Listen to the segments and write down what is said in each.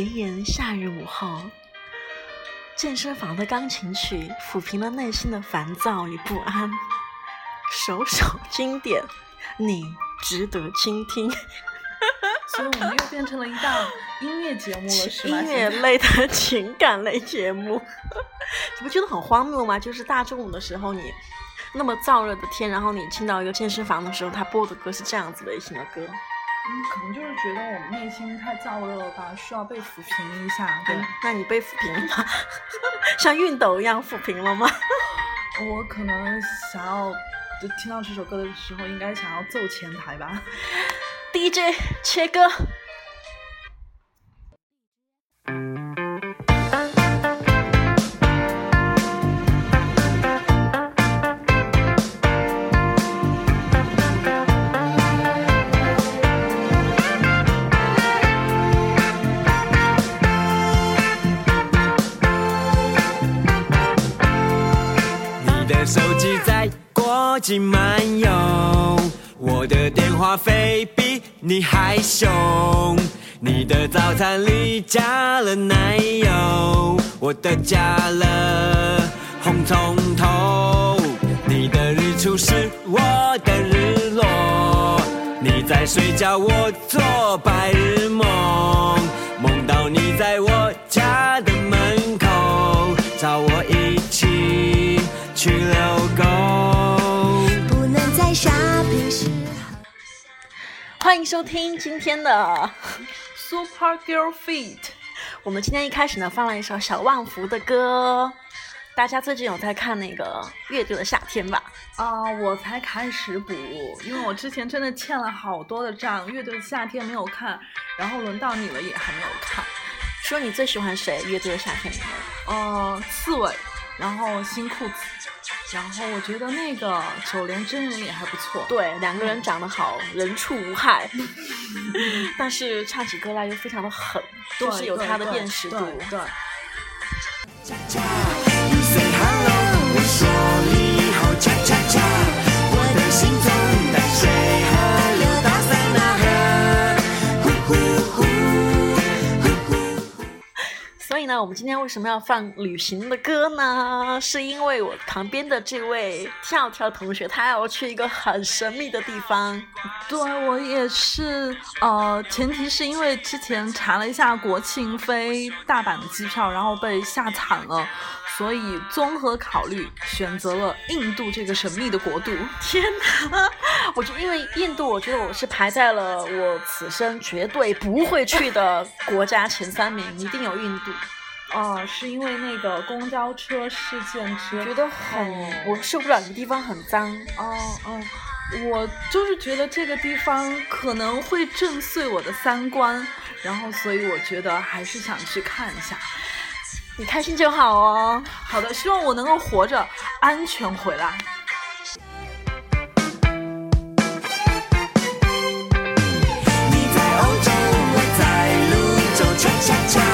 炎炎夏日午后，健身房的钢琴曲抚平了内心的烦躁与不安。首首经典，你值得倾听。所以我们又变成了一档音乐节目了，是吗？音乐类的情感类节目，你不觉得很荒谬吗？就是大中午的时候，你那么燥热的天，然后你进到一个健身房的时候，他播的歌是这样子类型的歌。嗯，可能就是觉得我们内心太燥热了吧，需要被抚平一下。对，那你被抚平了吗？像熨斗一样抚平了吗？我可能想要，就听到这首歌的时候，应该想要揍前台吧。DJ 切歌。国际漫游，我的电话费比你还凶。你的早餐里加了奶油，我的加了红葱头。你的日出是我的日落，你在睡觉，我做白日梦，梦到你在我家的门口，找我一起去遛欢迎收听今天的，Super Girl Feet，我们今天一开始呢放了一首小旺福的歌。大家最近有在看那个乐队的夏天吧？啊、我才开始补，因为我之前真的欠了好多的账，乐队的夏天没有看，然后轮到你了也还没有看。说你最喜欢谁？乐队的夏天里面？呃，刺猬，然后新裤子，然后我觉得那个九连真人也还不错。对，两个人长得好，人畜无害，但是唱起歌来又非常的狠，对，就是有他的辨识度。对 以呢，我们今天为什么要放旅行的歌呢？是因为我旁边的这位跳跳同学，他要去一个很神秘的地方。对我也是，呃，前提是因为之前查了一下国庆飞大阪的机票，然后被吓惨了，所以综合考虑选择了印度这个神秘的国度。天哪！我就因为印度，我觉得我是排在了我此生绝对不会去的国家前三名，一定有印度。哦、是因为那个公交车事件之后，觉得很，我受不了，这个地方很脏。哦哦，我就是觉得这个地方可能会震碎我的三观，然后所以我觉得还是想去看一下。你开心就好哦。好的，希望我能够活着安全回来。你在欧洲，我在泸州，恰恰恰。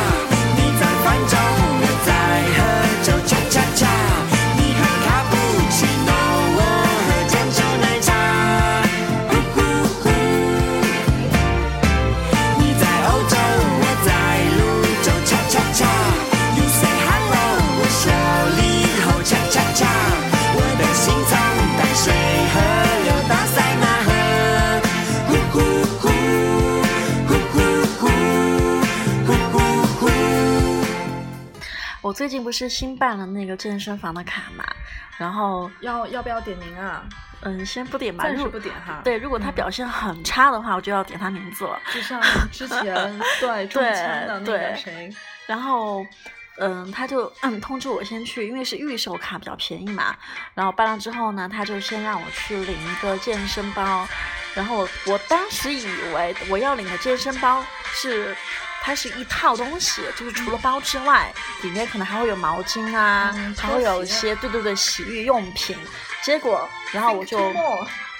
最近不是新办了那个健身房的卡嘛，然后要要不要点名啊？嗯，先不点吧，暂时不点哈。对，如果他表现很差的话，我就要点他名字了。就像 之前对中签的那个谁，然后，嗯，他就嗯通知我先去，因为是预售卡比较便宜嘛。然后办了之后呢，他就先让我去领一个健身包。然后我我当时以为我要领的健身包是它是一套东西，就是除了包之外，里面可能还会有毛巾啊，嗯还会有一些对对对洗浴用品。结果，然后我就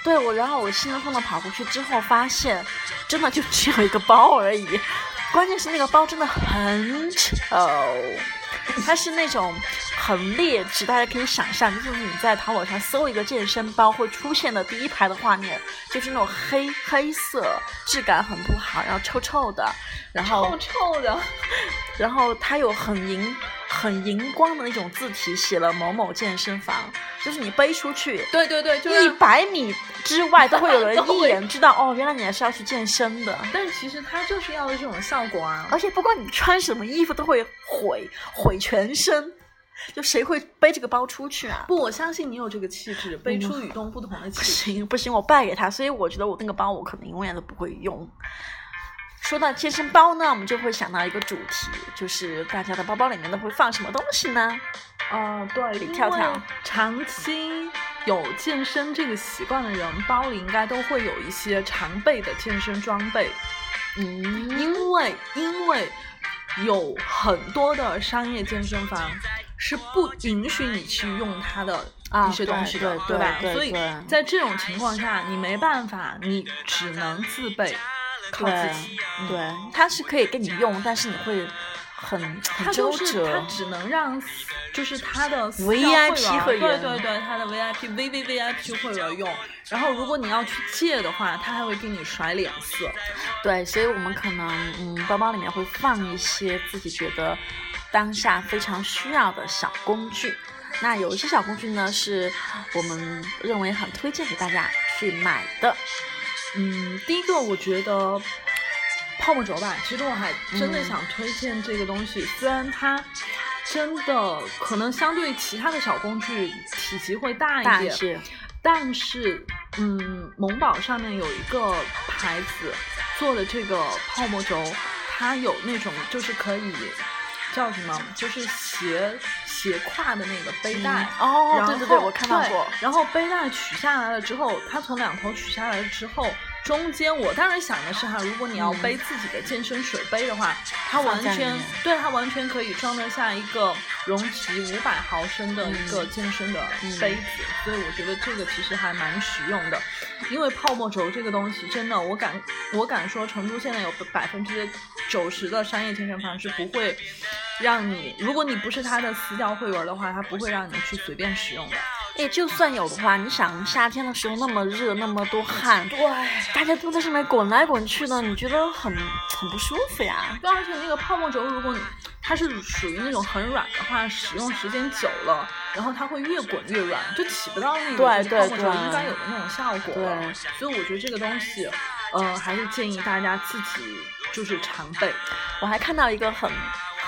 对我，然后我兴奋的跑过去之后，发现真的就只有一个包而已。关键是那个包真的很丑，它是那种很劣质，大家可以想象，就是你在淘宝上搜一个健身包会出现的第一排的画面，就是那种黑黑色，质感很不好，然后臭臭的，然后臭臭的，然后它有很荧很荧光的那种字体，写了某某健身房，就是你背出去。对对对，就是一百米之外都会有人一眼知道哦，原来你还是要去健身的。但是其实它就是要的这种效果啊。而且不管你穿什么衣服，都会毁毁全身。就谁会背这个包出去啊？不，我相信你有这个气质，背出与众不同的气质。行不行，我败给他，所以我觉得我那个包我可能永远都不会用。说到健身包呢，我们就会想到一个主题，就是大家的包包里面都会放什么东西呢？哦，对，李跳跳长期有健身这个习惯的人，包里应该都会有一些常备的健身装备。嗯，因为因为有很多的商业健身房是不允许你去用它的啊一些东西的，对对吧？对所以在这种情况下，你没办法，你只能自备，靠对自己。嗯对，它是可以给你用，但是你会很它很周就是它。只能让，就是它的 VIP 会会员对对对，它的 VIP、VV、VIP 会员用。然后如果你要去借的话，他还会给你甩脸色。对，所以我们可能嗯，包包里面会放一些自己觉得当下非常需要的小工具。那有一些小工具呢，是我们认为很推荐给大家去买的。嗯，第一个我觉得泡沫轴吧，其实我还真的嗯。想推荐这个东西，虽然它真的可能相对其他的小工具体积会大一点，但是嗯，萌宝上面有一个牌子做的这个泡沫轴，它有那种就是可以叫什么，就是斜斜挎的那个背带。嗯哦，对对对，我看到过。然后背带取下来了之后，它从两头取下来了之后，中间我当然想的是哈，如果你要嗯背自己的健身水杯的话，它完全对它完全可以装得下一个容积五百毫升的一个嗯健身的嗯杯子，所以我觉得这个其实还蛮实用的。因为泡沫轴这个东西，真的，我敢我敢说，成都现在有百分之九十的商业健身房是不会让你，如果你不是他的私教会员的话，他不会让你去随便使用的。哎，就算有的话，你想夏天的时候那么热，那么多汗，对。大家都在上面滚来滚去的，你觉得很很不舒服呀？对，而且那个泡沫轴，如果你它是属于那种很软的话，使用时间久了，然后它会越滚越软，就起不到那个泡沫轴应该有的那种效果了。对所以我觉得这个东西，呃，还是建议大家自己就是常备。我还看到一个很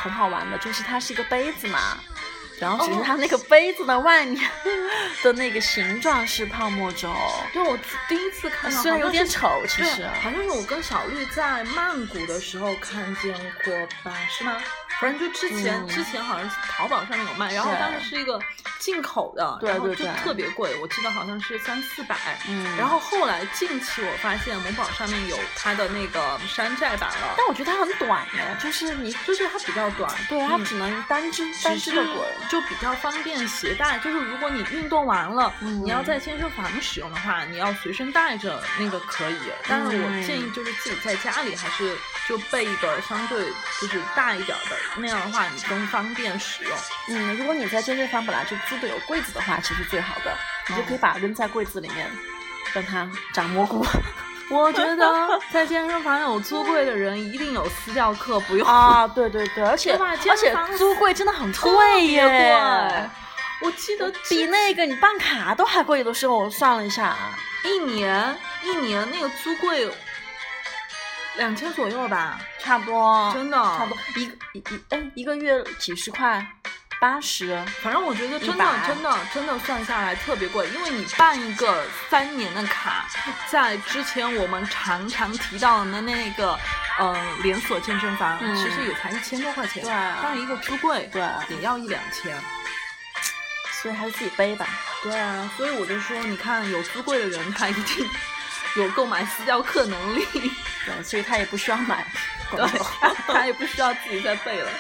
很好玩的，就是它是一个杯子嘛，然后只是哦它那个杯子的外面 的那个形状是泡沫轴，对我第一次看到，虽然有点丑。其实，好像是我跟小绿在曼谷的时候看见过吧？是吗？反正就之前、嗯之前好像是淘宝上面有卖，然后当时是一个进口的，对然后就特别贵，我记得好像是三四百。嗯然后后来近期我发现某宝上面有它的那个山寨版了，但我觉得它很短耶，就是你就是它比较短，对它嗯只能单只单只是只的滚，就比较方便携带。就是如果你运动完了，嗯你要在健身房使用的话，你要随身带着那个可以。但是我嗯建议就是自己在家里还是就备一个相对就是大一点的，那样的话你更方便使用。嗯，如果你在健身房本来就租的有柜子的话，其实最好的，你就可以把它扔在柜子里面，让它长蘑菇。我觉得在健身房有租柜的人一定有私教课，不用啊，对对对，而且而且房租柜真的很特贵别耶贵。我记得比那个你办卡都还贵，有的时候我算了一下，一年一年那个租柜两千左右吧，差不多，真的差不多一一一哎一个月几十块，八十，反正我觉得真的真的真的算下来特别贵，因为你办一个三年的卡，在之前我们常常提到的那个呃连锁健身房，嗯其实也才一千多块钱，对啊但是一个租柜对也要一两千。所以还是自己背吧。对啊，所以我就说，你看有租柜的人，他一定 有购买私教课能力，对，所以他也不需要买对 他也不需要自己再背了。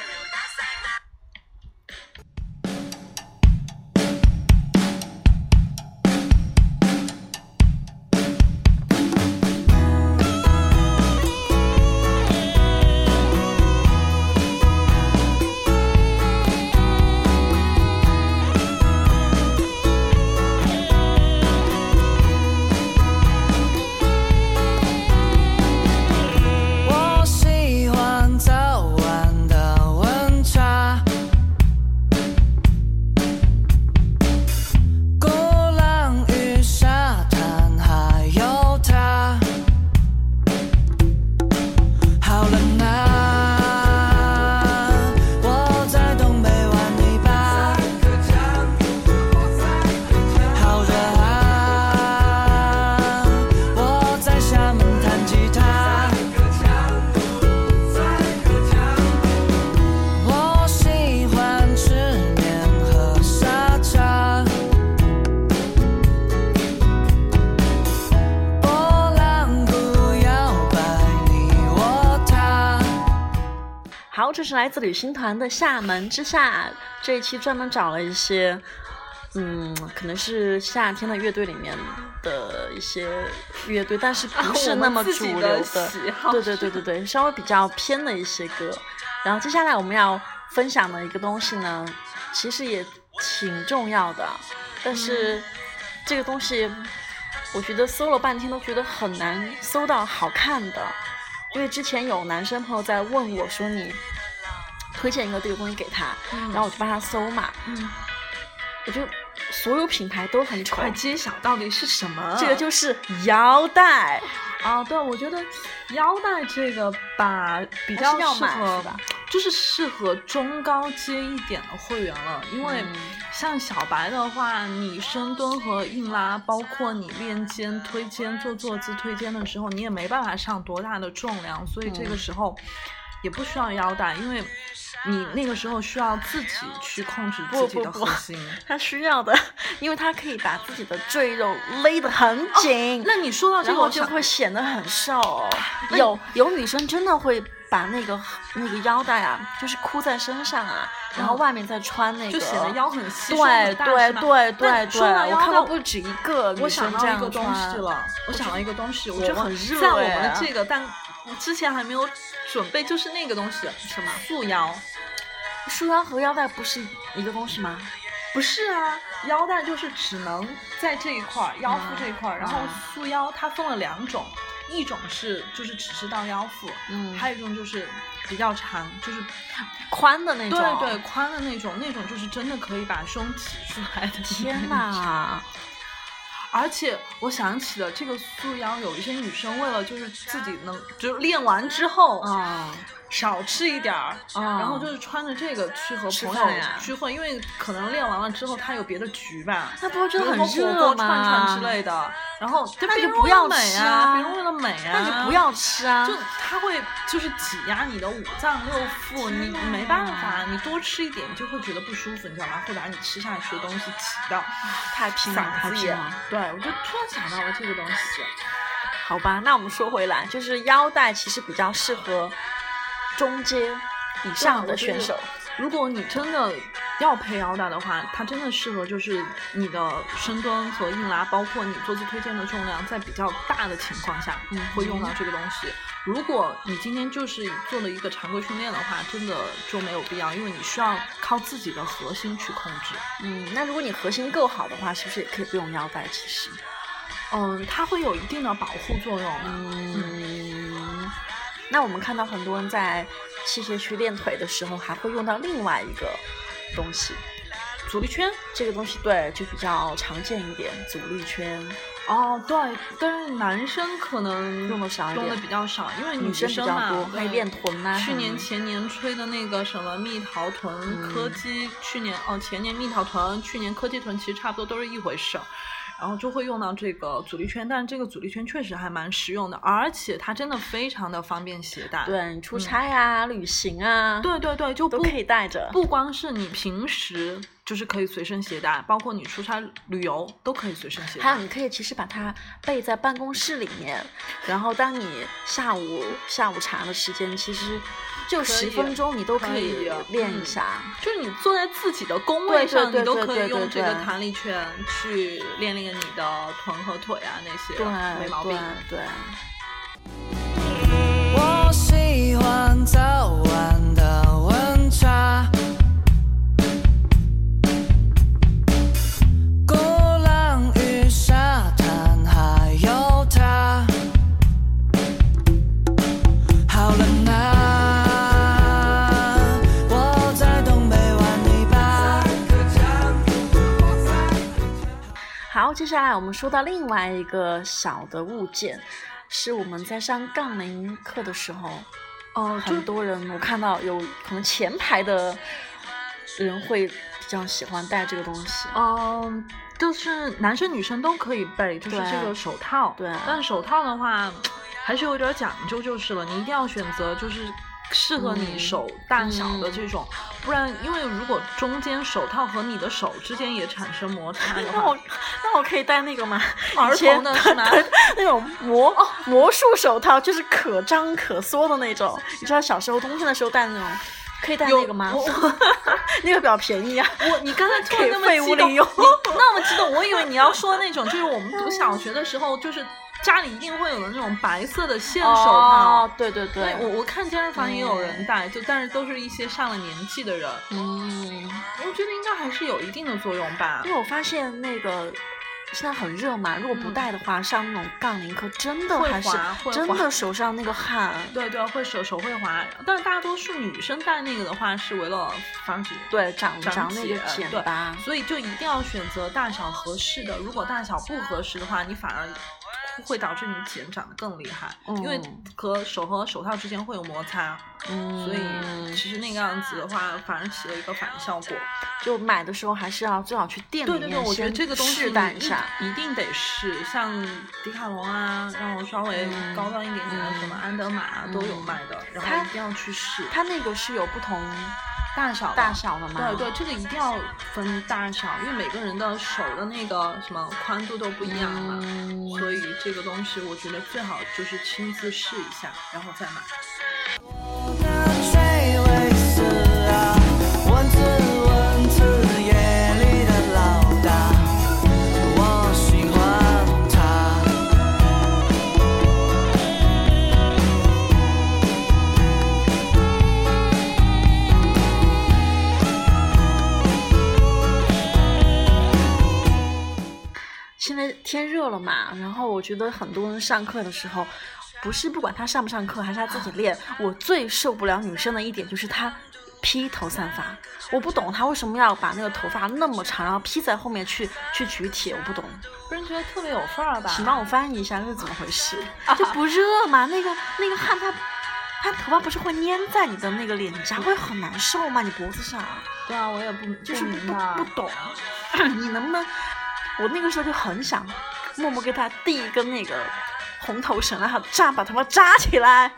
这是来自旅行团的厦门之夏这一期专门找了一些，嗯，可能是夏天的乐队里面的一些乐队，但是不是那么主流的对对对对对，稍微比较偏的一些歌。然后接下来我们要分享的一个东西呢，其实也挺重要的，但是这个东西我觉得搜了半天都觉得很难搜到好看的。因为之前有男生朋友在问我说你推荐一个这个东西给他，然后我就帮他搜嘛，嗯，我就所有品牌都很丑，快揭晓到底是什么？这个就是腰带。啊，对，我觉得腰带这个吧比较适合吧，就是适合中高阶一点的会员了，因为像小白的话，你深蹲和硬拉，包括你练肩、推肩、做坐姿推肩的时候，你也没办法上多大的重量，所以这个时候也不需要腰带，因为你那个时候需要自己去控制自己的核心。他需要的，因为他可以把自己的赘肉勒得很紧。那你说到这个，就会显得很瘦。有有女生真的会把那个那个腰带啊，就是箍在身上啊，然后外面再穿那个，就显得腰很细。对对对对对，我看到不止一个女生这样穿。我想到一个东西了，我想到一个东西，我觉得很热在我们的这个，但之前还没有准备，就是那个东西，什么束腰。束腰和腰带不是一个东西吗？不是啊，腰带就是只能在这一块儿，腰腹这一块儿，然后束腰它分了两种，一种是就是只是到腰腹，嗯，还有一种就是比较长，就是宽的那种，对对，宽的那种，那种就是真的可以把胸提出来的。天哪！而且我想起了这个束腰，有一些女生为了就是自己能，就是练完之后啊。少吃一点儿，然后就是穿着这个去和朋友聚会，因为可能练完了之后他有别的局吧，那不是就很热吗？串串之类的，然后那就不要美啊，别人为了美啊，那就不要吃啊，就他会就是挤压你的五脏六腑，你没办法，你多吃一点就会觉得不舒服，你知道吗？会把你吃下去的东西挤到太拼了，太拼了。对，我就突然想到了这个东西。好吧，那我们说回来，就是腰带其实比较适合。中阶以上的选手，如果你真的要配腰带的话，它真的适合就是你的深蹲和硬拉，包括你坐姿推荐的重量在比较大的情况下，嗯，会用到这个东西。如果你今天就是做了一个常规训练的话，真的就没有必要，因为你需要靠自己的核心去控制。嗯，那如果你核心够好的话，是不是也可以不用腰带？其实，嗯，它会有一定的保护作用。嗯。那我们看到很多人在器械区练腿的时候，还会用到另外一个东西，阻力圈。这个东西对就比较常见一点，阻力圈。哦，对，但是男生可能用的少用的比较少，因为女生比较多，可以练臀啊。去年前年吹的那个什么蜜桃臀柯基，去年哦前年蜜桃臀，去年柯基臀，其实差不多都是一回事。然后就会用到这个阻力圈，但是这个阻力圈确实还蛮实用的，而且它真的非常的方便携带。对，出差呀、旅行啊，对对对，就不可以带着。不光是你平时就是可以随身携带，包括你出差旅游都可以随身携带。还有，你可以其实把它备在办公室里面，然后当你下午下午茶的时间，其实。就十分钟，你都可以练一下。就是你坐在自己的工位上，你都可以用这个弹力圈去练练你的臀和腿啊，那些对没毛病。对。我喜欢接下来我们说到另外一个小的物件，是我们在上杠铃课的时候，哦，很多人我看到有可能前排的人会比较喜欢戴这个东西。嗯，就是男生女生都可以备，就是这个手套。对。但手套的话，还是有点讲究就是了，你一定要选择就是适合你嗯手大小的这种，不然因为如果中间手套和你的手之间也产生摩擦的话那我，那我可以戴那个吗？儿童的是吗？那种魔魔术手套，就是可张可缩的那种。你知道小时候冬天的时候戴那种，可以戴那个吗？那个比较便宜啊。我你刚才突然那么激动，你 那么激动，我以为你要说那种，就是我们读小学的时候，就是家里一定会有的那种白色的线手套。哦，对对对，我，我看健身房也有人戴，就但是都是一些上了年纪的人，嗯，我觉得应该还是有一定的作用吧因。为我发现那个。现在很热嘛，如果不戴的话，上那种杠铃课真的嗯会还是滑会真的手上那个汗，对对，会手手会滑，但是大多数女生戴那个的话，是为了防止对，长长长那个茧对茧巴，所以就一定要选择大小合适的。如果大小不合适的话，你反而会导致你茧长得更厉害，因为嗯和手和手套之间会有摩擦，嗯，所以其实那个样子的话，反而起了一个反效果。就买的时候还是要最好去店里面对对对，我觉得先这个东西试戴一下。一定得试，像迪卡侬啊，然后稍微嗯高端一点点的什么安德玛啊都有嗯卖的，然后一定要去试。它那个是有不同大小大小的吗？对对，这个一定要分大小，因为每个人的手的那个什么宽度都不一样嘛，嗯所以这个东西我觉得最好就是亲自试一下，然后再买。天热了嘛，然后我觉得很多人上课的时候，不是不管他上不上课，还是他自己练，我最受不了女生的一点就是她披头散发，我不懂她为什么要把那个头发那么长，然后披在后面去去举铁，我不懂，不是觉得特别有范儿吧？请帮我翻译一下这是怎么回事？就不热嘛，那个那个汗它。它头发不是会粘在你的那个脸颊，会很难受吗？你脖子上，对啊，我也不就是不不不懂，你能不能？我那个时候就很想默默给他递一根那个红头绳，让他扎把头发扎起来。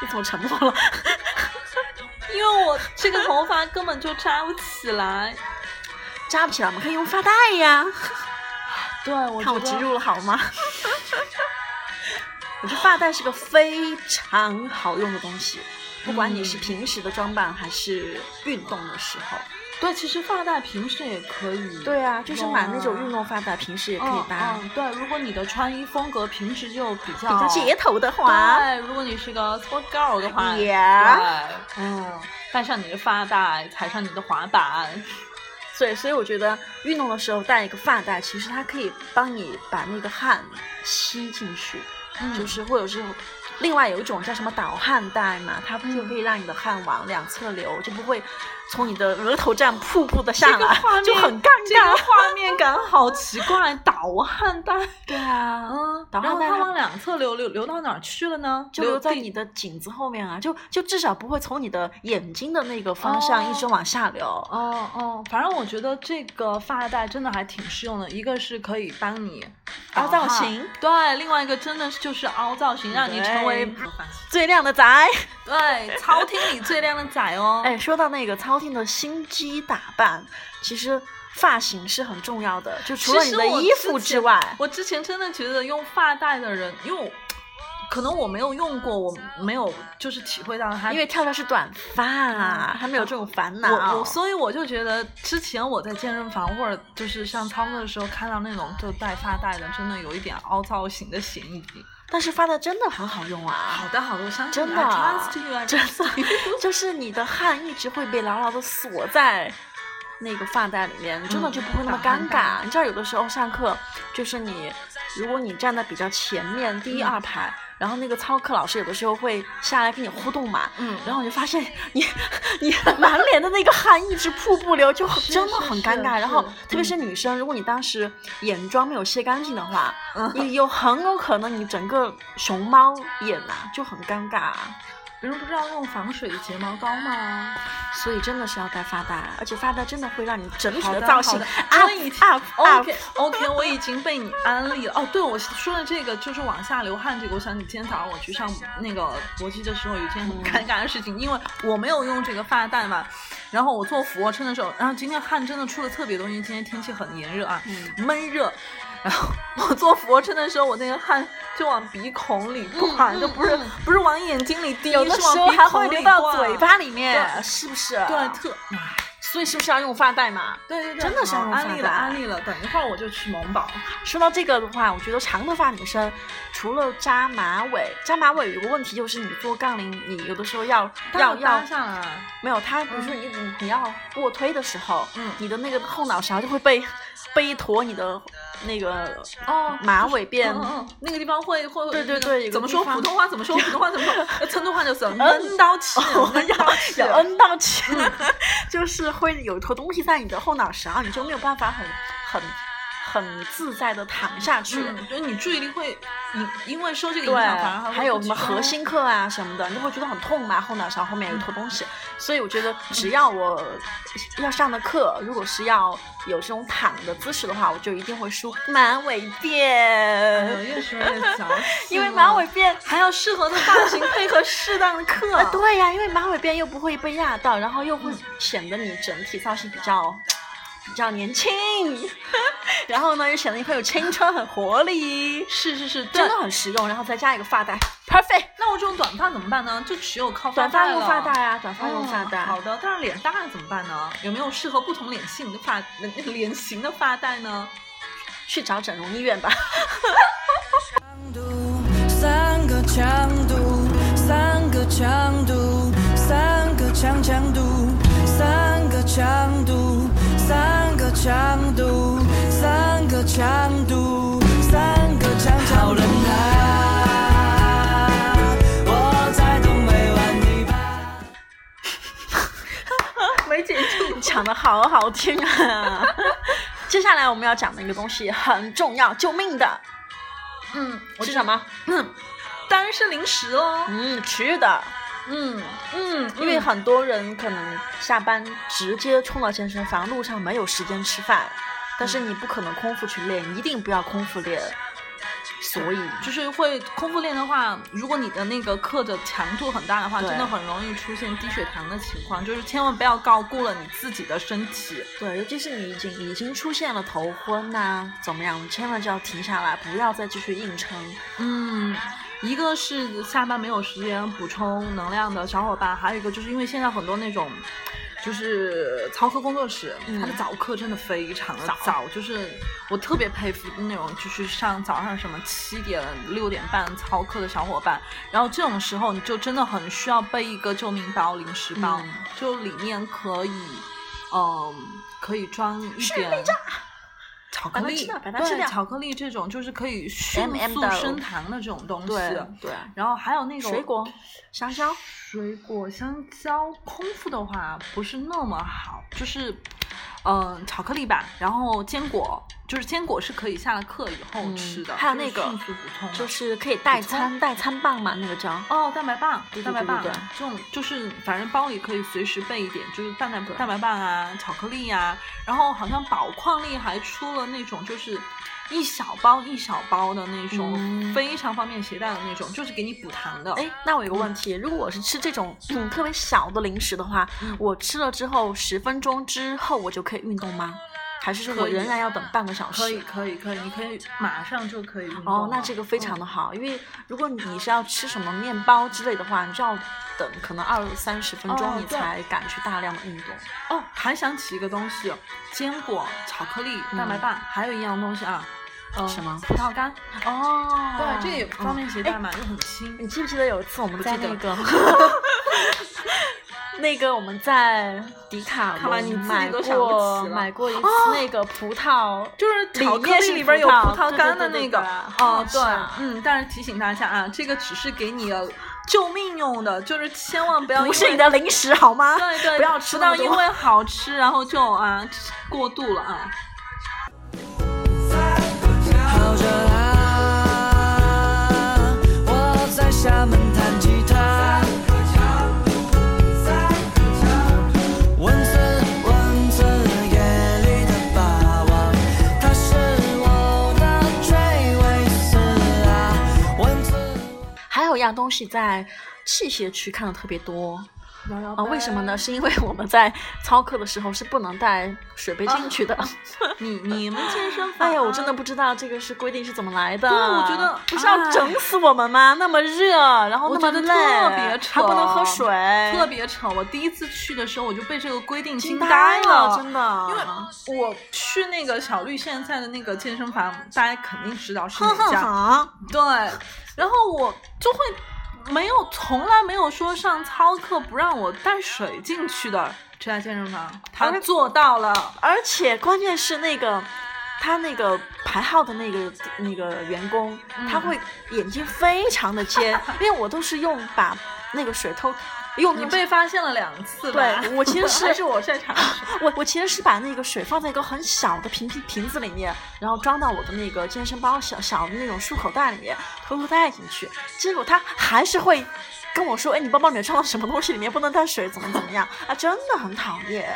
你怎么沉默了？因为我这个头发根本就扎不起来。扎不起来，我们可以用发带呀。对，我看我植入了好吗？我觉得发带是个非常好用的东西，不管你是嗯平时的装扮还是运动的时候。对，其实发带平时也可以。对啊，就是买那种运动发带，平时也可以嗯搭。嗯，对，如果你的穿衣风格平时就比较比较街头的话，对，如果你是个 sport girl 的话对，嗯，带上你的发带，踩上你的滑板，对，所以我觉得运动的时候带一个发带，其实它可以帮你把那个汗吸进去，嗯就是或者是另外有一种叫什么导汗带嘛，它就可以让你的汗往两侧流，就不会从你的额头这样瀑布的下来，就很尴尬这个尬。画面感好奇怪，导汗带，对啊，嗯，导汗带它然后它往两侧流，流流到哪儿去了呢？就留在你的颈子后面啊，就就至少不会从你的眼睛的那个方向一直往下流。哦哦，反正我觉得这个发带真的还挺适用的，一个是可以帮你凹造型对，另外一个真的就是凹造型，让你成为最靓的仔。对操厅里最靓的仔哦。哎，说到那个操厅的心机打扮，其实发型是很重要的，就除了你的衣服之外，我之前真的觉得用发带的人，因为我可能我没有用过，我没有就是体会到它，因为跳跳是短发，还没有这种烦恼。我我所以我就觉得之前我在健身房或者就是上操课的时候看到那种就带发带的，真的有一点凹造型的嫌疑。但是发带真的很好用啊好，的好的，我相信你真的 真的。就是你的汗一直会被牢牢的锁在。那个发带里面，真的就不会那么尴嗯尬。你知道，有的时候上课，就是你，如果你站在比较前面第一嗯二排，然后那个操课老师有的时候会下来跟你互动嘛，嗯然后你就发现你你满脸的那个汗一直瀑布流，就很真的很尴尬。然后特别是女生，如果你当时眼妆没有卸干净的话，你有很有可能你整个熊猫眼呐、就很尴尬。别人不知道用防水睫毛膏吗？所以真的是要戴发带，而且发带真的会让你整体的造型好的 up 我已经 up up。OK OK，我已经被你安利了。哦，对，我说的这个就是往下流汗这个，我想你今天早上我去上那个搏击的时候，有一件很尴尬的事情，因为我没有用这个发带嘛，然后我做俯卧撑的时候，然后今天汗真的出的特别多，因为今天天气很炎热啊，闷热。然后我做俯卧撑的时候，我那个汗就往鼻孔里灌，就不是不是往眼睛里滴，有的时候还会流到灌嘴巴里面，对是不是？对，特所以是不是要用发带嘛？对对对，真的是好要用发带安利了，安利了。等一会儿我就去萌宝。说到这个的话，我觉得长头发女生除了扎马尾，扎马尾有个问题就是你做杠铃，你有的时候要要要搭上来，没有它，比如说你你你要卧推的时候，嗯你的那个后脑勺就会被被一坨你的那个哦马尾辫。嗯嗯，那个地方会会对对对怎么说普通话？怎么说普通话？怎么说？呃成都话就是闷到起，闷到起有。N 到起，就是会有一坨东西在你的后脑勺，你就没有办法很很很自在的躺下去。嗯，所以你注意力会，你因为受这个影响，反而还，有什么核心课啊什么的，你就会觉得很痛嘛，后脑勺后面有一坨东西。所以我觉得，只要我要上的课，如果是要有这种躺的姿势的话，我就一定会梳马尾呃辫，越说越矫情 因为马尾辫。还要适合的发型配合适当的课。啊，对呀、因为马尾辫又不会被压到，然后又会显得你整体造型比较比较年轻，然后呢又显得你很有青春、很活力，是是是，真的。很实用。然后再加一个发带，perfect。那我这种短发怎么办呢？就只有靠短发用带了发带啊，短发用发带。嗯好的，但是脸大怎么办呢？有没有适合不同脸型的发那个脸型的发带呢？去找整容医院吧。三个强度，三个强度，三个强强度，三个强度，三个强度，三个强度，三个强强度。我在东北玩泥巴。没解住。讲的好好听啊！接下来我们要讲的一个东西很重要，救命的嗯，我是什么？嗯当然是零食喽。嗯，吃的。嗯嗯，因为很多人可能下班直接冲到健身房，路上没有时间吃饭，但是你不可能空腹去练，一定不要空腹练。所以就是会空腹练的话，如果你的那个课的强度很大的话，真的很容易出现低血糖的情况。就是千万不要高估了你自己的身体。对，尤其是你已经已经出现了头昏呐、怎么样，千万就要停下来，不要再继续硬撑。嗯，一个是下班没有时间补充能量的小伙伴，还有一个就是因为现在很多那种。就是操课工作室，嗯它的早课真的非常的早早，就是我特别佩服那种就是上早上什么七点六点半操课的小伙伴，然后这种时候你就真的很需要备一个救命包、零食包，嗯就里面可以，嗯，可以装一点巧克力对巧克力这种就是可以迅 MM 速升糖的这种东西，对。对，然后还有那种水果、香蕉，水果、香蕉，空腹的话不是那么好，就是，嗯、巧克力吧，然后坚果，就是坚果是可以下了课以后嗯吃的，还有那个就是迅速补充，就是可以代餐代餐棒嘛，那个叫。哦，蛋白棒，对对蛋白棒，这种就是反正包里可以随时备一点，就是蛋蛋蛋白棒啊，巧克力呀、然后好像宝矿力还出了那种就是一小包一小包的那种，嗯非常方便携带的那种，就是给你补糖的。哎，那我有个问题，如果我是吃这种嗯特别小的零食的话，我吃了之后十分钟之后我就可以运动吗？还是说我仍然要等半个小时？可以，可以，可以，你可以马上就可以运动哦，那这个非常嗯的好，因为如果你是要吃什么面包之类的话，你就要等可能二三十分钟你才敢去大量的运动。哦，还想起一个东西，坚果、巧克力、蛋白棒，还有一样东西啊，呃，什么葡萄干。哦对，这个也方便携带嗯嘛，又很轻。你记不记得有一次我们在那个 那个我们在迪卡看完你自己侬买都想不过起了买过一次哦那个葡萄，就是里面是力里边有葡萄干的那个哦，对嗯，但是提醒大家啊，这个只是给你救命用的，就是千万不要不是你的零食好吗？对对，不要吃不那么多要因为好吃然后就啊过度了啊。好，我在厦门弹吉他，蚊子蚊子，里的霸王，是我的追尾。还有一样东西在器械区看的特别多。摇摇杯为什么呢？？是因为我们在操课的时候是不能带水杯进去的。你你们健身房？哎呀，我真的不知道这个是规定是怎么来的。对我觉得不是要哎整死我们吗？那么热，然后我觉得那么累，特别扯，还不能喝水，特别扯。我第一次去的时候，我就被这个规定惊呆了，真的。因为我去那个小绿现在的那个健身房，大家肯定知道是哪家。哼，对，然后我就会没有从来没有说上操课不让我带水进去的这家健身房，他做到了。而且关键是那个。他那个排号的那个那个员工，嗯他会眼睛非常的尖，因为我都是用把那个水偷 用你被发现了两次，对我其实是 我擅长的 我我其实是把那个水放在一个很小的瓶瓶瓶子里面，然后装到我的那个健身包小小的那种漱口袋里面，偷偷带进去。结果他还是会跟我说：“哎，你包包里面装了什么东西？里面不能带水，怎么怎么样？”啊，真的很讨厌。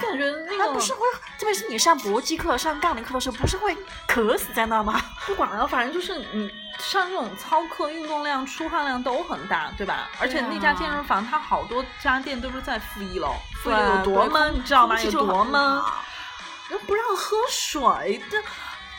就感觉那个不是会，特别是你上搏击课、上杠铃课的时候，不是会渴死在那吗？不管了，反正就是你上这种操课，运动量、出汗量都很大，对吧？而且那家健身房它好多家店都是在负一楼，负一楼有多闷，你知道吗？有多闷，又不让喝水，这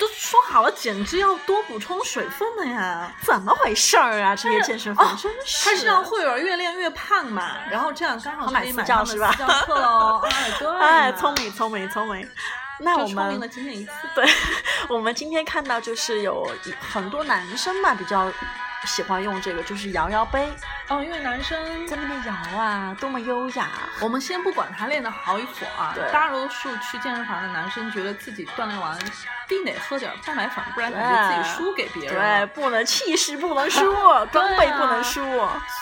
都说好了减脂要多补充水分的呀。怎么回事儿啊？这些健身房、真是，他是让会员越练越胖嘛，然后这样刚好可以买他们私教课喽。哎，对，哎，聪明聪明聪明。那我就聪明了们今天一次。对，我们今天看到就是有很多男生嘛比较喜欢用这个，就是摇摇杯，哦，因为男生在那边摇啊，多么优雅。我们先不管他练的好与否啊对，大多数去健身房的男生觉得自己锻炼完必得喝点蛋白粉，不然感觉自己输给别人对，了。不能气势不能输，装备不能输。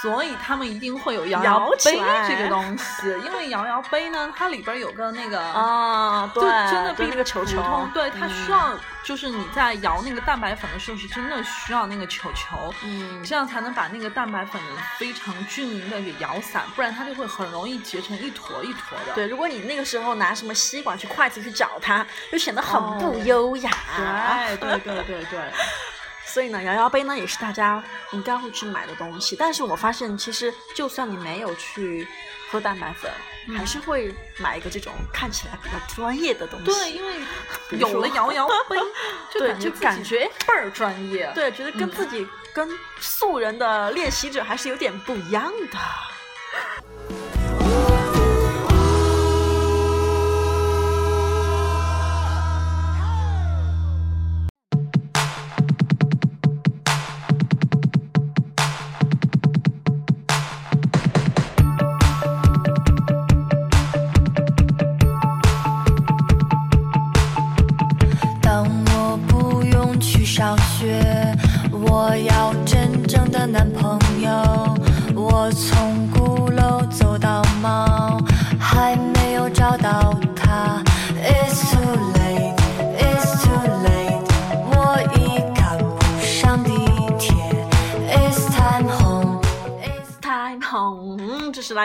所以他们一定会有摇摇摇杯这个东西，因为摇摇杯呢，它里边有个那个啊，就对，真的比那个球球对它嗯需要，就是你在摇那个蛋白粉的时候，是真的需要那个球球，嗯这样才能把那个蛋白粉非常均匀的给摇散，不然它就会很容易结成一坨一坨的。对，如果你那个时候拿什么吸管去筷子去找它，就显得很不哦优雅。对对对对对，所以呢，摇摇杯呢也是大家应该会去买的东西。但是我发现，其实就算你没有去喝蛋白粉，嗯还是会买一个这种看起来比较专业的东西。对，因为有了摇摇杯，就对感觉就感觉倍儿专业。对，觉得跟嗯自己、跟素人的练习者还是有点不一样的。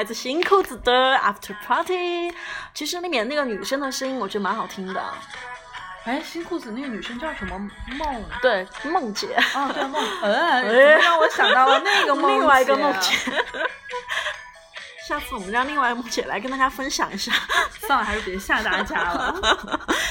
来自新裤子的 After Party。其实里面那个女生的声音，我觉得蛮好听的。哎，新裤子那个女生叫什么梦？对，梦姐，哦，对梦，哎，让我想到了那个梦 另外一个梦姐。下次我们让另外一个梦姐来跟大家分享一下。算了，还是别吓大家了。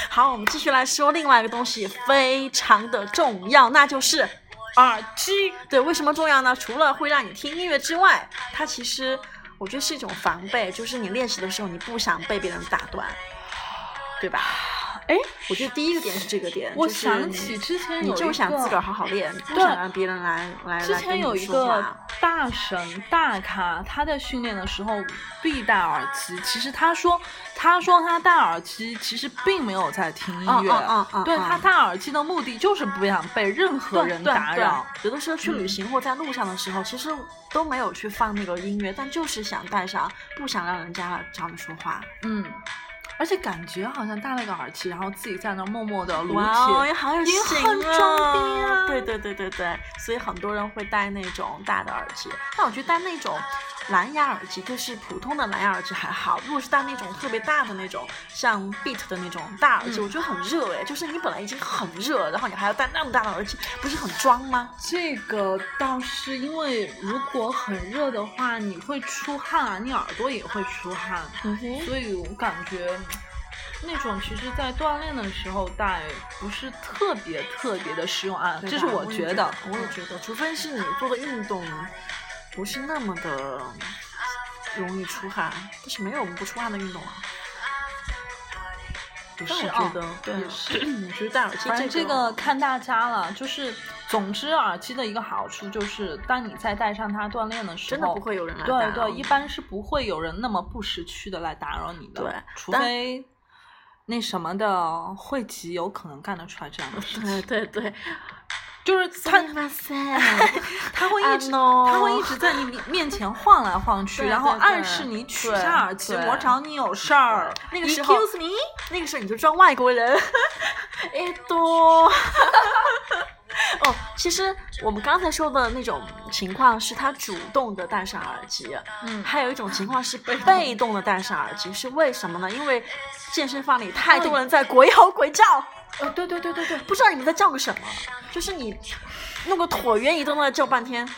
好，我们继续来说另外一个东西，非常的重要，那就是耳机。对，为什么重要呢？除了会让你听音乐之外，它其实我觉得是一种防备，就是你练习的时候你不想被别人打断，对吧？哎，我觉得第一个点是这个点，我想起之前你有一个就想自个儿好好练，不对想让别人来来之前有一个。大神大咖，他在训练的时候必戴耳机。其实他说，他说他戴耳机其实并没有在听音乐，嗯嗯嗯嗯嗯对他戴耳机的目的就是不想被任何人打扰。有的时候去旅嗯行或在路上的时候，其实都没有去放那个音乐，但就是想戴上，不想让人家找你说话。嗯，而且感觉好像戴了个耳机，然后自己在那默默的撸哇也型很装逼啊对对对对对，所以很多人会戴那种大的耳机。但我觉得戴那种蓝牙耳机，就是普通的蓝牙耳机还好。如果是戴那种特别大的那种，像 Beat 的那种大耳机，嗯我觉得很热哎。就是你本来已经很热，然后你还要戴那么大的耳机，不是很装吗？这个倒是因为如果很热的话，你会出汗啊，你耳朵也会出汗，嗯，所以我感觉嗯那种其实，在锻炼的时候戴不是特别特别的实用啊，这是我觉得。我也觉得，除非是你做的运动不是那么的容易出汗，但是没有不出汗的运动啊。但我也是啊觉得，对，是我觉得戴耳机反正这这个看大家了，就是总之耳机的一个好处就是，当你在戴上它锻炼的时候，真的不会有人来打对扰对，一般是不会有人那么不识趣的来打扰你的，对除非那什么的会极有可能干得出来这样的事情，对对对，就是他哇塞，他会一直他会一直在你面 面前晃来晃去，然后暗示你取下耳机，我找你有事儿。那个时候 Excuse me，那个时候你就装外国人，哎多。哦，其实我们刚才说的那种情况是他主动的戴上耳机，嗯还有一种情况是被动的戴上耳机，是为什么呢？因为健身房里太多人在鬼吼鬼叫，呃，对对对对对，不知道你们在叫个什么，就是你弄个椭圆仪都在那叫半天，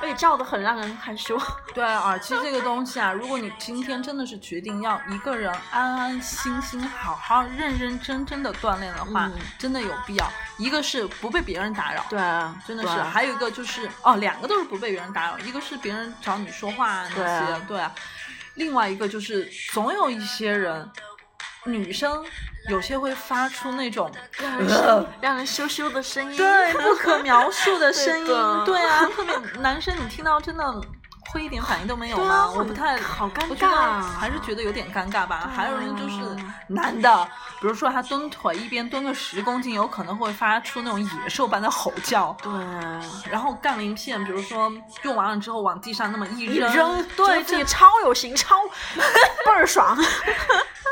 而且叫的很让人害羞。对耳机这个东西啊，如果你今天真的是决定要一个人安安心心、好好认认真真的锻炼的话，嗯真的有必要。一个是不被别人打扰，对，啊真的是；还有一个就是哦，两个都是不被别人打扰，一个是别人找你说话啊那些，对啊对啊。另外一个就是总有一些人，女生有些会发出那种让人羞让人羞羞的声音。对不可描述的声音，对啊，特别男生你听到真的会一点反应都没有吗？我不太好尴尬还是觉得有点尴尬吧。还有人就是男的，比如说他蹲腿一边蹲个十公斤，有可能会发出那种野兽般的吼叫。对，然后杠铃片，比如说用完了之后往地上那么一一扔，扔，对，觉得自己超有型，超 倍儿爽。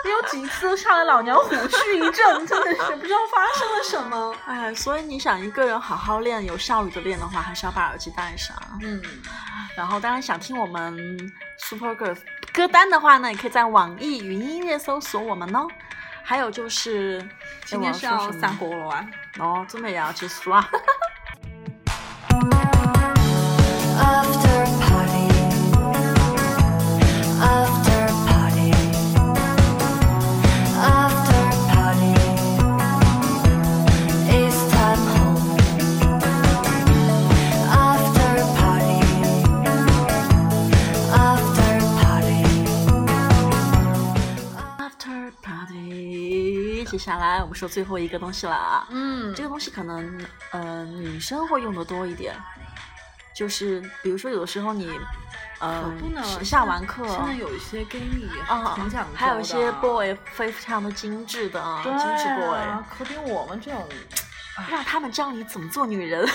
有几次吓得老娘虎躯一震，真的是不知道发生了什么。哎，所以你想一个人好好练，有效率的练的话，还是要把耳机戴上。嗯，然后，当然想听我们 Super Girls 歌单的话呢，也可以在网易云音乐搜索我们哦。还有就是，今天是要散伙了啊。哦，真的也要结束啊。接下来我们说最后一个东西了啊。嗯这个东西可能呃女生会用的多一点，就是比如说有的时候你呃下完课现在有一些 gay 蜜也是啊挺讲究的，还有一些 boy 非常的精致的啊精致 boy，啊可比我们这种，让他们教你怎么做女人。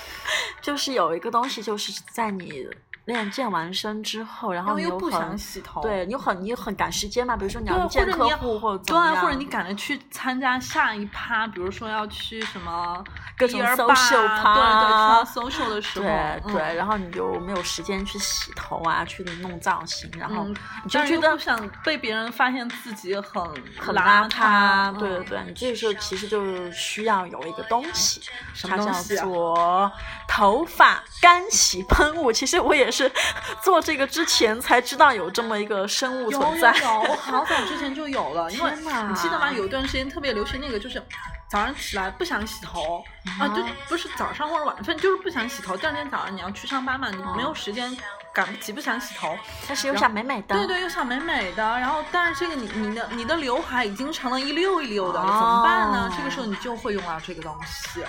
就是有一个东西，就是在你练健完身之后，然后你又不想洗头，对你有很你有很赶时间嘛，比如说你，要见客户或者对，或者你赶着去参加下一趴，比如说要去什么各种 beer social 趴对对，去 social 的时候，对嗯对，然后你就没有时间去洗头啊，去弄造型，然后嗯你就觉得不想被别人发现自己很很邋邋遢。对对嗯对，你这个时候其实就是需要有一个东西，什它叫么东西啊做头发干洗喷雾。其实我也是 做这个之前才知道有这么一个生物有存在。有有，我好早之前就有了，因为你记得吗？有一段时间特别流行那个，就是早上起来不想洗头啊，就不是早上或者晚上，就是不想洗头。第二天早上你要去上班嘛，你没有时间，赶不及，不想洗头。但是又想美美的，对对，又想美美的，然后但是这个你你的你的刘海已经成了一溜一溜的，哦怎么办呢？这个时候你就会用到这个东西。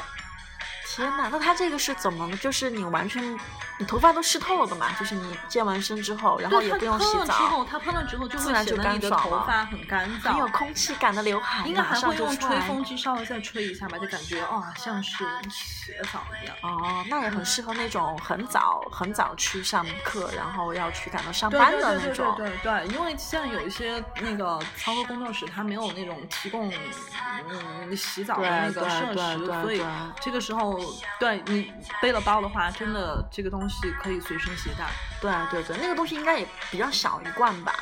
天哪，那它这个是怎么？就是你完全，你头发都湿透了的嘛，就是你健完身之后，然后也不用洗喷了之澡，后，它喷了之后就会显得你的头发很干很有。空气感的刘海，应该还会用吹风机稍微再吹一下吧，就感觉哦、像是洗了澡一样。哦，那也很适合那种很早很早去上课，然后要去赶到上对班对对对的那种。对对对，因为现在有一些那个操作工作室，它没有那种提供嗯洗澡的那个对对设施，对对所以这个时候对你背了包的话，真的这个东西可以随身携带。对对对，那个东西应该也比较小一罐吧？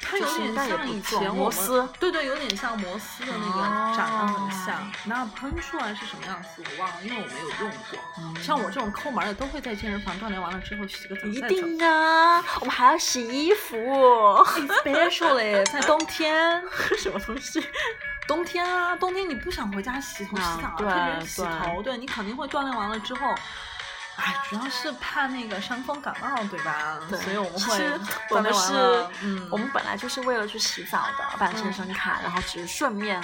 它有点像以前摩斯对对，有点像摩斯的那个哦长得很像。那喷出来是什么样子我忘了，因为我没有用过。像我这种抠门的，都会在健身房锻炼完了之后洗个澡一。定啊，我们还要洗衣服，especially 在冬天，什么东西？冬天啊，冬天你不想回家洗头洗澡，啊对特别是洗头，对你肯定会锻炼完了之后。哎，主要是怕那个伤风感冒，对吧？对所以我们会我们锻炼完是了，嗯，我们本来就是为了去洗澡的，办健身卡，然后只是顺便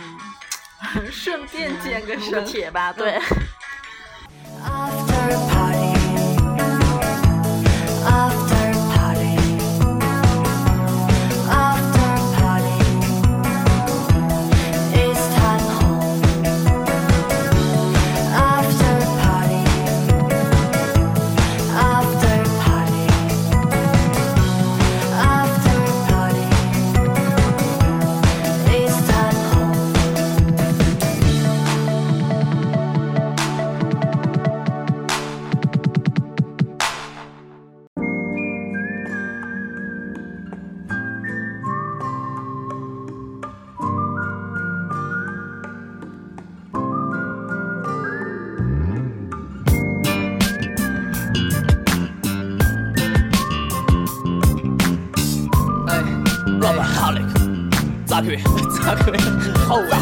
顺便健个身。铁吧，对。咋可以？咋可以？好啊！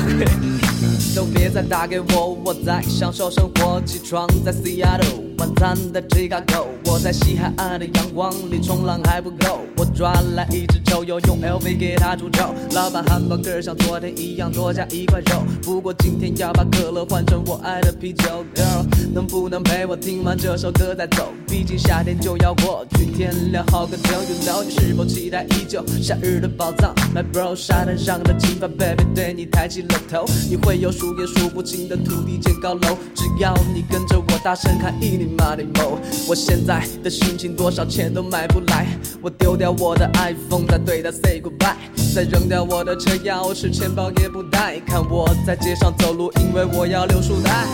都别再打给我，我在享受生活。起床在 Seattle，晚餐在 Chicago，我在西海岸的阳光里冲浪还不够，我抓来一只臭鼬，用 LV 给它诅咒。老板汉堡哥像昨天一样多加一块肉，不过今天要把可乐换成我爱的啤酒。Girl，能不能陪我听完这首歌再走？毕竟夏天就要过去，天凉好个秋。You know 你是否期待已久？夏日的宝藏，My bro，沙滩上的金发 baby 对你抬起了头，你会有数也数不清的土地建高楼。只要你跟着我大声喊一零马里某，我现在的心情多少钱都买不来。我丢掉我的 iPhone，再对它 say goodbye，再扔掉我的车钥匙，钱包也不带。看我在街上走路，因为我要留书袋。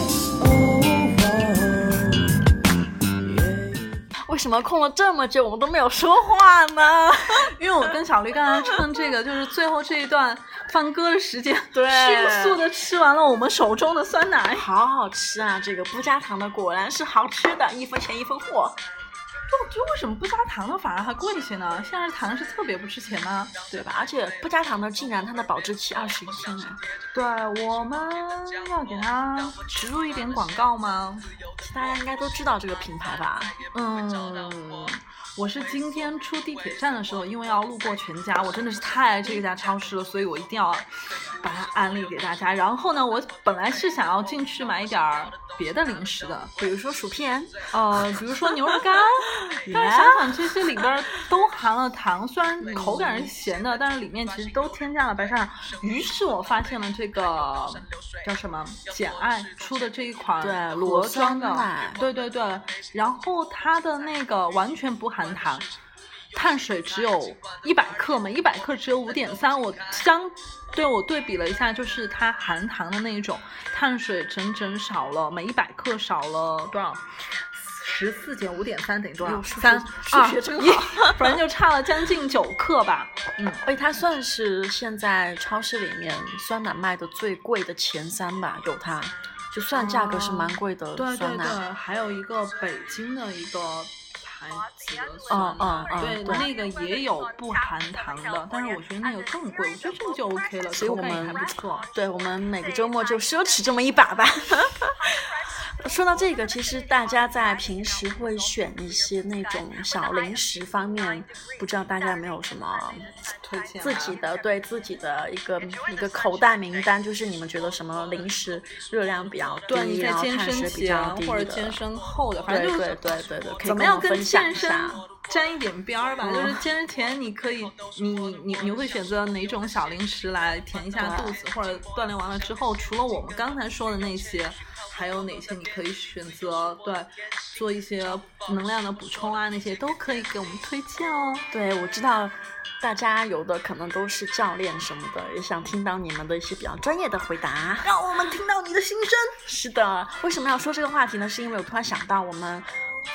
为什么空了这么久，我们都没有说话呢？因为我跟小绿刚才趁这个就是最后这一段放歌的时间，对 迅速的吃完了我们手中的酸奶。好好吃啊！这个不加糖的果然是好吃的，一分钱一分货。就就为什么不加糖的反而还贵一些呢？现在糖是特别不值钱吗？对吧？而且不加糖的竟然它的保质期二十一天！对，我们要给它植入一点广告吗？大家应该都知道这个品牌吧？嗯，我是今天出地铁站的时候，因为要路过全家，我真的是太爱这家超市了，所以我一定要把它安利给大家。然后呢，我本来是想要进去买一点儿别的零食的，比如说薯片，呃，比如说牛肉干，但是想想这些里边都含了糖，虽然口感是咸的，但是里面其实都添加了白砂糖。于是我发现了这个叫什么简爱出的这一款对裸装的对对对，然后它的那个完全不含糖。碳水只有一百克，每一百克只有五点三。我相对我对比了一下，就是它含糖的那一种，碳水整整少了，每一百克少了多少？十四减五点三等于多少？三数二学 反正就差了将近九克吧。嗯，哎，它算是现在超市里面酸奶卖的最贵的前三吧，有它，就算价格是蛮贵的对对。对，还有一个北京的一个牌子的酸嗯嗯奶，嗯对，那个也有不含糖的，但是我觉得那个更贵，我觉得这个就 OK 了，所以我们还不错。对我们每个周末就奢侈这么一把吧。说到这个，其实大家在平时会选一些那种小零食方面，不知道大家有没有什么推荐自己的对自己的一个一个口袋名单，就是你们觉得什么零食热量比较低，然后碳水比较低的或者健身后的，反对正就是对对对对，怎么样跟健身。沾一点边儿吧？嗯就是健身前你可以，你你你会选择哪种小零食来填一下肚子，或者锻炼完了之后，除了我们刚才说的那些，还有哪些你可以选择对做一些能量的补充啊，那些都可以给我们推荐哦。对，我知道大家有的可能都是教练什么的，也想听到你们的一些比较专业的回答。让我们听到你的心声。是的，为什么要说这个话题呢？是因为我突然想到，我们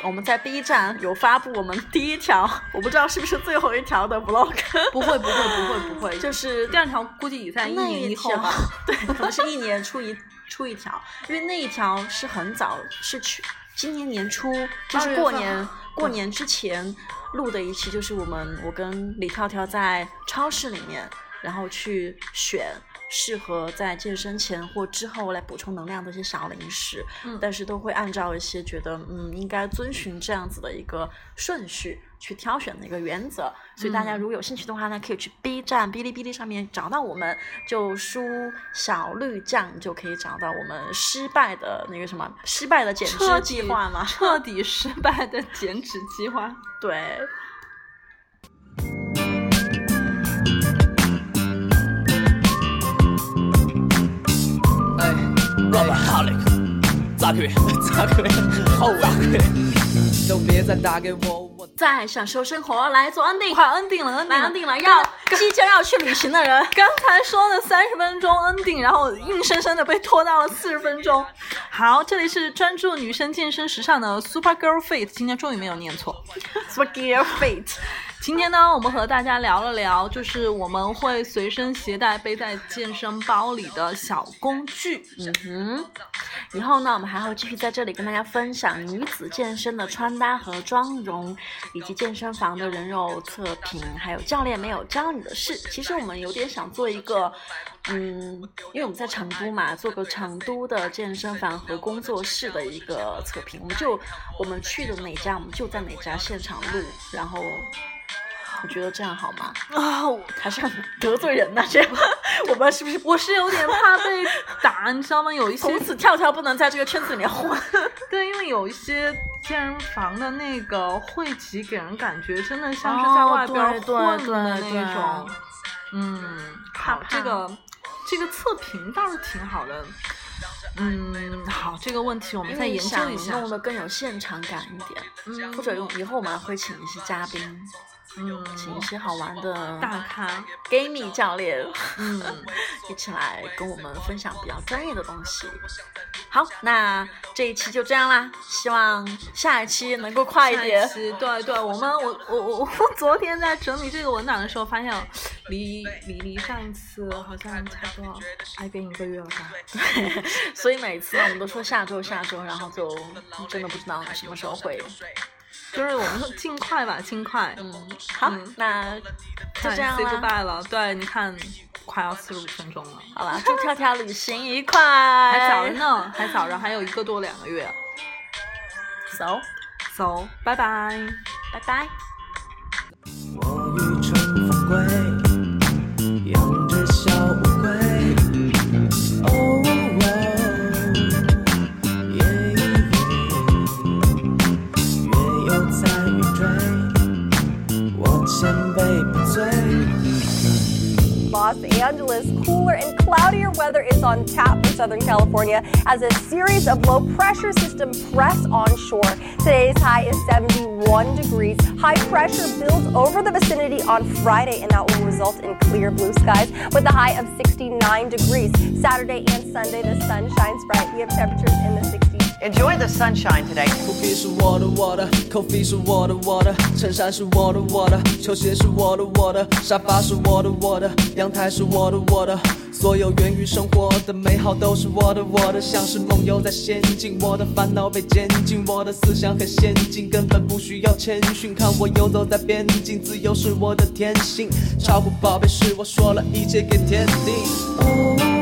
我们在 B 站有发布我们第一条，我不知道是不是最后一条的 vlog，不会不会不会不会，就是第二条估计也在一年以后吧。，对，可能是一年出一出一条，因为那一条是很早，是去今年年初，就是过年啊过年之前录的一期，就是我们我跟李跳跳在超市里面，然后去选。适合在健身前或之后来补充能量的一些小零食，嗯但是都会按照一些觉得嗯应该遵循这样子的一个顺序去挑选的一个原则。所以大家嗯如果有兴趣的话呢，可以去 B 站、哔哩哔哩上面找到我们，就输小绿酱就可以找到我们失败的那个什么失败的减脂计划嘛。彻底失败的减脂计划。对，咋可以？咋可以？好啊！都别再打给我，我在享受生活，来做 ending，快 ending 了来，ending ending 了，要即将要去旅行的人。刚才说的三十分钟 ending，然后硬生生的被拖到了四十分钟。好，这里是专注女生健身时尚的 Super Girl Fit，今天终于没有念错。Super Girl Fate，今天呢，我们和大家聊了聊，就是我们会随身携带背在健身包里的小工具。嗯哼，以后呢，我们还会继续在这里跟大家分享女子健身的穿搭和妆容，以及健身房的人肉测评，还有教练没有教你的事。其实我们有点想做一个，嗯，因为我们在成都嘛，做个成都的健身房和工作室的一个测评。我们就我们去的哪家，我们就在哪家现场录，然后。你觉得这样好吗？啊，我 还是很得罪人呐、这样 我们是不是我是有点怕被打，你知道吗？有一些从此跳跳不能在这个圈子里面混？对，因为有一些健身房的那个汇集，给人感觉真的像是在外边混的对那种。对嗯，好，怕这个这个测评倒是挺好的。嗯，好，这个问题我们再研究一下弄。得更有现场感一点，嗯或者用以后我们会请一些嘉宾，嗯，请一些好玩的大咖，gaming 教练，嗯，一起来跟我们分享比较专业的东西。好，那这一期就这样啦，希望下一期能够快一点一。期对对，我们我我我我昨天在整理这个文档的时候，发现离离离上一次好像差不多挨边一个月了吧？对所以每次，我们都说下周下周，然后就真的不知道什么时候会。就是我们说尽快吧，尽快。嗯，好，嗯那就这样 say。goodbye 了。对，你看，快要四十五分钟了，好吧，祝跳跳旅行愉快。还早着。呢，还早着，还有一个多两个月。So，So，拜拜。拜拜。我欲乘风归，Los Angeles. Cooler and cloudier weather is on tap for Southern California as a series of low pressure systems press onshore. Today's high is 71 degrees. High pressure builds over the vicinity on Friday, and that will result in clear blue skies with a high of 69 degrees. Saturday and Sunday, the sun shines bright. We have temperatures in the 60s. Enjoy the sunshine today. 头皮是我的我的，coffee 是我的我的，衬衫是我的我的，球鞋是我的我的，沙发是我的我的，阳台是我的我的， 所有源于生活的美好都是我的我的，像是梦游在仙境，我的烦恼被监禁，我的思想很先进，根本不需要谦逊，看我游走在边境，自由是我的天性，照顾宝贝是我说了一切给天地。